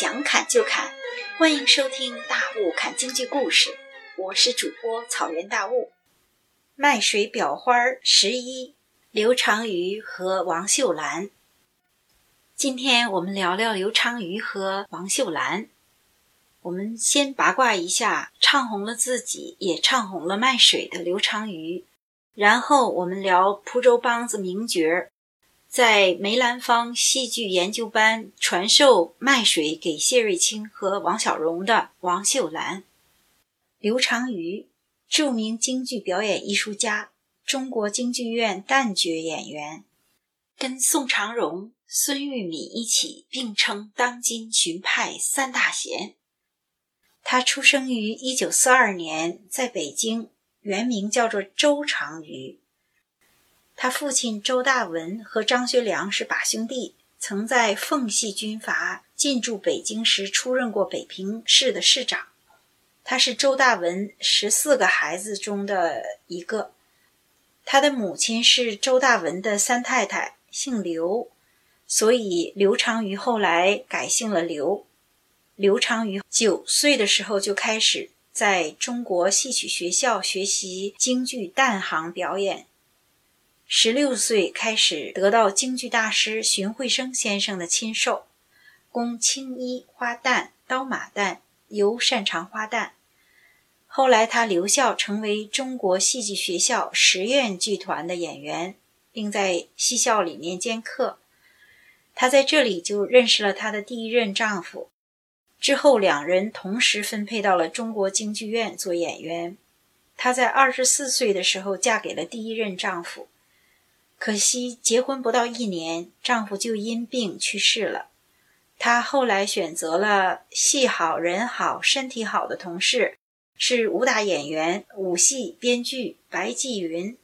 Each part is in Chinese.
想砍就砍，欢迎收听《大雾砍京剧故事》，我是主播草原大雾。卖水裱花十一，刘长瑜和王秀兰。今天我们聊聊刘长瑜和王秀兰。我们先八卦一下唱红了自己，也唱红了卖水的刘长瑜，然后我们聊蒲州梆子名角儿。在梅兰芳戏剧研究班传授卖水给谢瑞清和王小荣的王秀兰、刘长瑜，著名京剧表演艺术家，中国京剧院旦角演员，跟宋长荣、孙玉敏一起并称当今荀派三大贤。他出生于一九四二年，在北京，原名叫做周长瑜。他父亲周大文和张学良是把兄弟，曾在奉系军阀进驻北京时出任过北平市的市长。他是周大文十四个孩子中的一个。他的母亲是周大文的三太太，姓刘，所以刘长瑜后来改姓了刘。刘长瑜九岁的时候就开始在中国戏曲学校学习京剧旦行表演。十六岁开始得到京剧大师荀慧生先生的亲授，工青衣、花旦、刀马旦，尤擅长花旦。后来他留校成为中国戏剧学校实验剧团的演员，并在戏校里面兼课。他在这里就认识了他的第一任丈夫，之后两人同时分配到了中国京剧院做演员。她在二十四岁的时候嫁给了第一任丈夫。可惜结婚不到一年，丈夫就因病去世了。她后来选择了戏好人好、身体好的同事，是武打演员、武戏编剧白继云。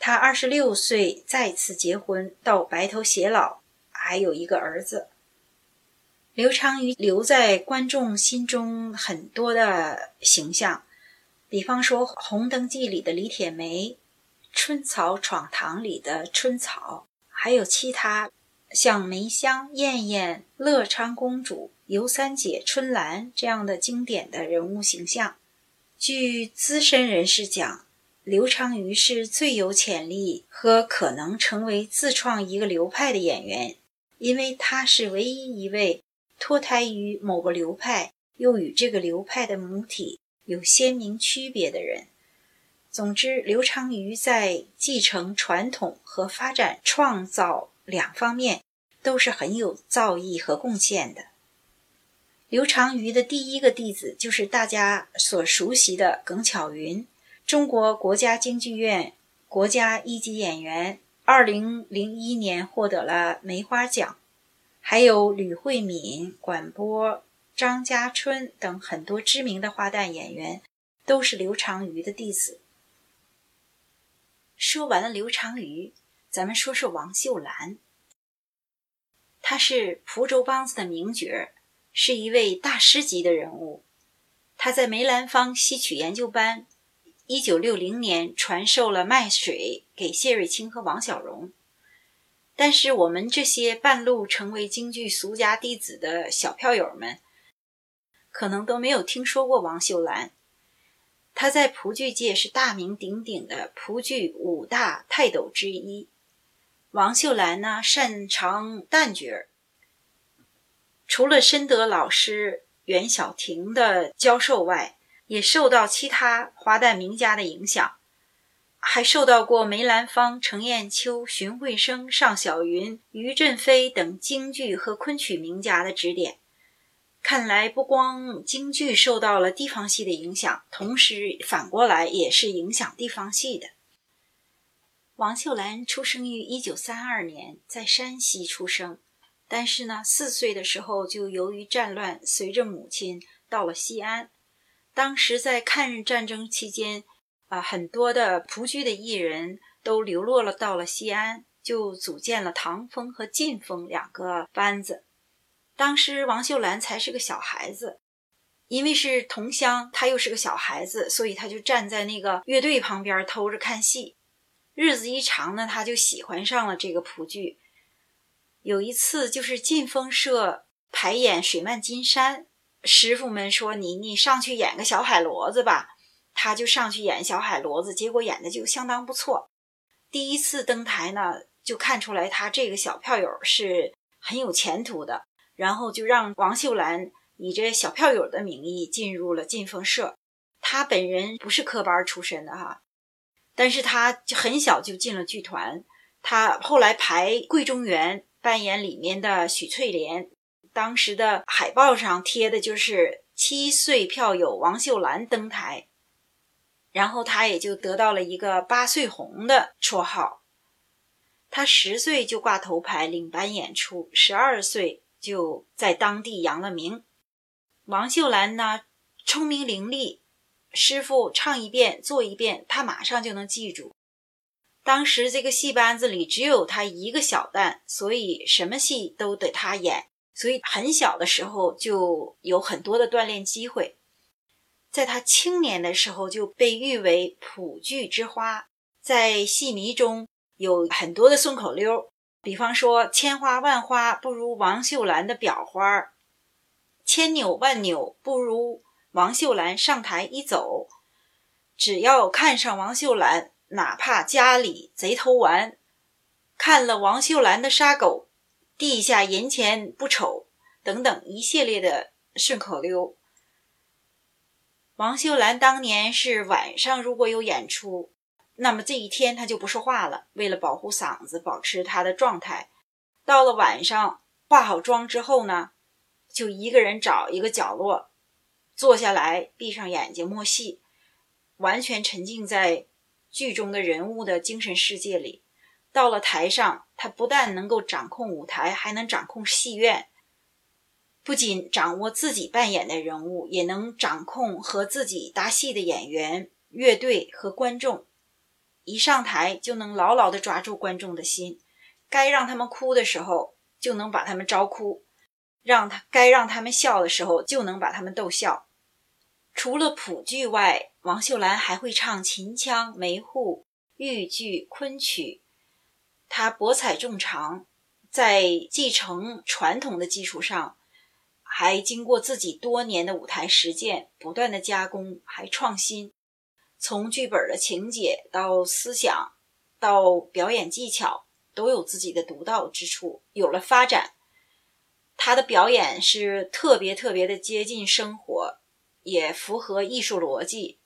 她二十六岁再次结婚，到白头偕老，还有一个儿子。刘长瑜留在观众心中很多的形象，比方说《红灯记》里的李铁梅。春草闯堂里的春草，还有其他像梅香、燕燕、乐昌公主、尤三姐、春兰这样的经典的人物形象。据资深人士讲，刘长瑜是最有潜力和可能成为自创一个流派的演员，因为他是唯一一位脱胎于某个流派，又与这个流派的母体有鲜明区别的人。总之，刘长瑜在继承传统和发展创造两方面都是很有造诣和贡献的。刘长瑜的第一个弟子就是大家所熟悉的耿巧云，中国国家京剧院国家一级演员，二零零一年获得了梅花奖。还有吕慧敏、管波、张家春等很多知名的花旦演员，都是刘长瑜的弟子。说完了刘长瑜，咱们说说王秀兰。她是蒲州梆子的名角儿，是一位大师级的人物。她在梅兰芳戏曲研究班，一九六零年传授了卖水给谢瑞清和王小荣。但是我们这些半路成为京剧俗家弟子的小票友们，可能都没有听说过王秀兰。他在蒲剧界是大名鼎鼎的蒲剧五大泰斗之一。王秀兰呢，擅长旦角儿。除了深得老师袁小婷的教授外，也受到其他花旦名家的影响，还受到过梅兰芳、程砚秋、荀慧生、尚小云、于振飞等京剧和昆曲名家的指点。看来不光京剧受到了地方戏的影响，同时反过来也是影响地方戏的。王秀兰出生于一九三二年，在山西出生，但是呢，四岁的时候就由于战乱，随着母亲到了西安。当时在抗日战争期间，啊，很多的蒲剧的艺人都流落了到了西安，就组建了唐风和晋风两个班子。当时王秀兰才是个小孩子，因为是同乡，他又是个小孩子，所以他就站在那个乐队旁边偷着看戏。日子一长呢，他就喜欢上了这个蒲剧。有一次，就是晋风社排演《水漫金山》，师傅们说你你上去演个小海螺子吧，他就上去演小海螺子，结果演的就相当不错。第一次登台呢，就看出来他这个小票友是很有前途的，然后就让王秀兰以这小票友的名义进入了进风社。他本人不是科班出身的哈，但是他就很小就进了剧团。他后来排《桂中原》，扮演里面的许翠莲。当时的海报上贴的就是七岁票友王秀兰登台，然后他也就得到了一个“八岁红”的绰号。他十岁就挂头牌领班演出，十二岁就在当地扬了名。王秀兰呢，聪明伶俐，师傅唱一遍做一遍，她马上就能记住。当时这个戏班子里只有她一个小旦，所以什么戏都得她演。所以很小的时候就有很多的锻炼机会，在她青年的时候就被誉为普剧之花，在戏迷中有很多的顺口溜，比方说“千花万花不如王秀兰的裱花”，“千扭万扭不如王秀兰上台一走”，只要看上王秀兰，哪怕家里贼偷完，看了王秀兰的杀狗。地下银钱不丑，等等一系列的顺口溜。王秀兰当年是晚上如果有演出，那么这一天他就不说话了，为了保护嗓子，保持他的状态。到了晚上化好妆之后呢，就一个人找一个角落坐下来，闭上眼睛默戏，完全沉浸在剧中的人物的精神世界里。到了台上，他不但能够掌控舞台，还能掌控戏院。不仅掌握自己扮演的人物，也能掌控和自己搭戏的演员、乐队和观众。一上台就能牢牢地抓住观众的心，该让他们哭的时候就能把他们招哭，让他该让他们笑的时候就能把他们逗笑。除了谱剧外，王秀兰还会唱秦腔、梅户、豫剧、昆曲。他博采众长，在继承传统的基础上，还经过自己多年的舞台实践，不断的加工，还创新。从剧本的情节到思想，到表演技巧，都有自己的独到之处，有了发展。他的表演是特别特别的接近生活，也符合艺术逻辑。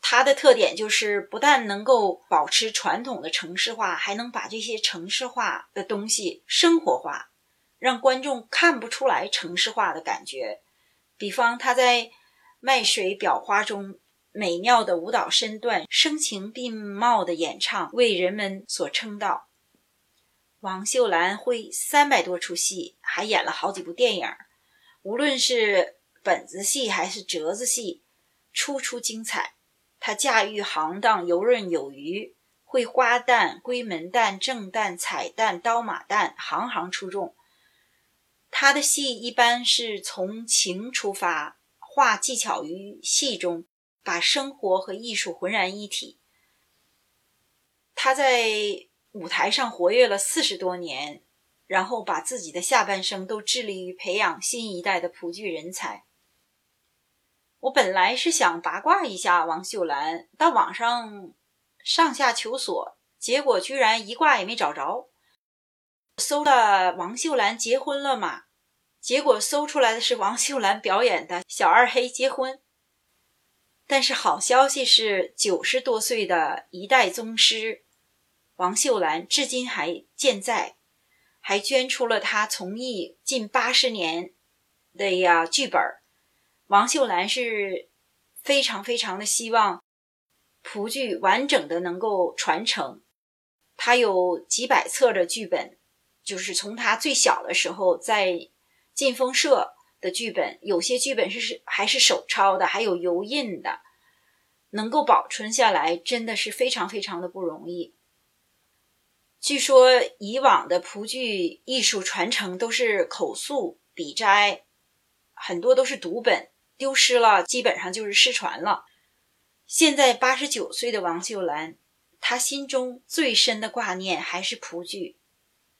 他的特点就是不但能够保持传统的城市化，还能把这些城市化的东西生活化，让观众看不出来城市化的感觉。比方他在《卖水裱花》中美妙的舞蹈身段、声情并茂的演唱，为人们所称道。王秀兰会三百多出戏，还演了好几部电影，无论是本子戏还是折子戏，出出精彩。他驾驭行当游刃有余，会花旦、闺门旦、正旦、彩旦、刀马旦，行行出众。他的戏一般是从情出发，化技巧于戏中，把生活和艺术浑然一体。他在舞台上活跃了四十多年，然后把自己的下半生都致力于培养新一代的普剧人才。我本来是想八卦一下王秀兰，到网上上下求索，结果居然一卦也没找着。搜了王秀兰结婚了吗？结果搜出来的是王秀兰表演的小二黑结婚。但是好消息是，九十多岁的一代宗师王秀兰至今还健在，还捐出了他从艺近八十年的呀剧本。王秀兰是非常非常的希望蒲剧完整的能够传承，他有几百册的剧本，就是从他最小的时候在晋风社的剧本，有些剧本是是还是手抄的，还有油印的，能够保存下来，真的是非常非常的不容易。据说以往的蒲剧艺术传承都是口述笔摘，很多都是读本。丢失了，基本上就是失传了。现在八十九岁的王秀兰，她心中最深的挂念还是蒲剧。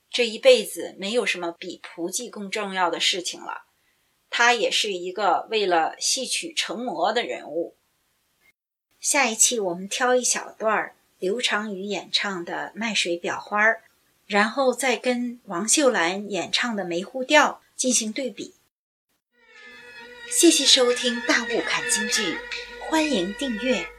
这一辈子没有什么比蒲剧更重要的事情了。他也是一个为了戏曲成魔的人物。下一期我们挑一小段刘长宇演唱的《卖水裱花》，然后再跟王秀兰演唱的《梅户调》进行对比。谢谢收听《大雾看京剧》，欢迎订阅。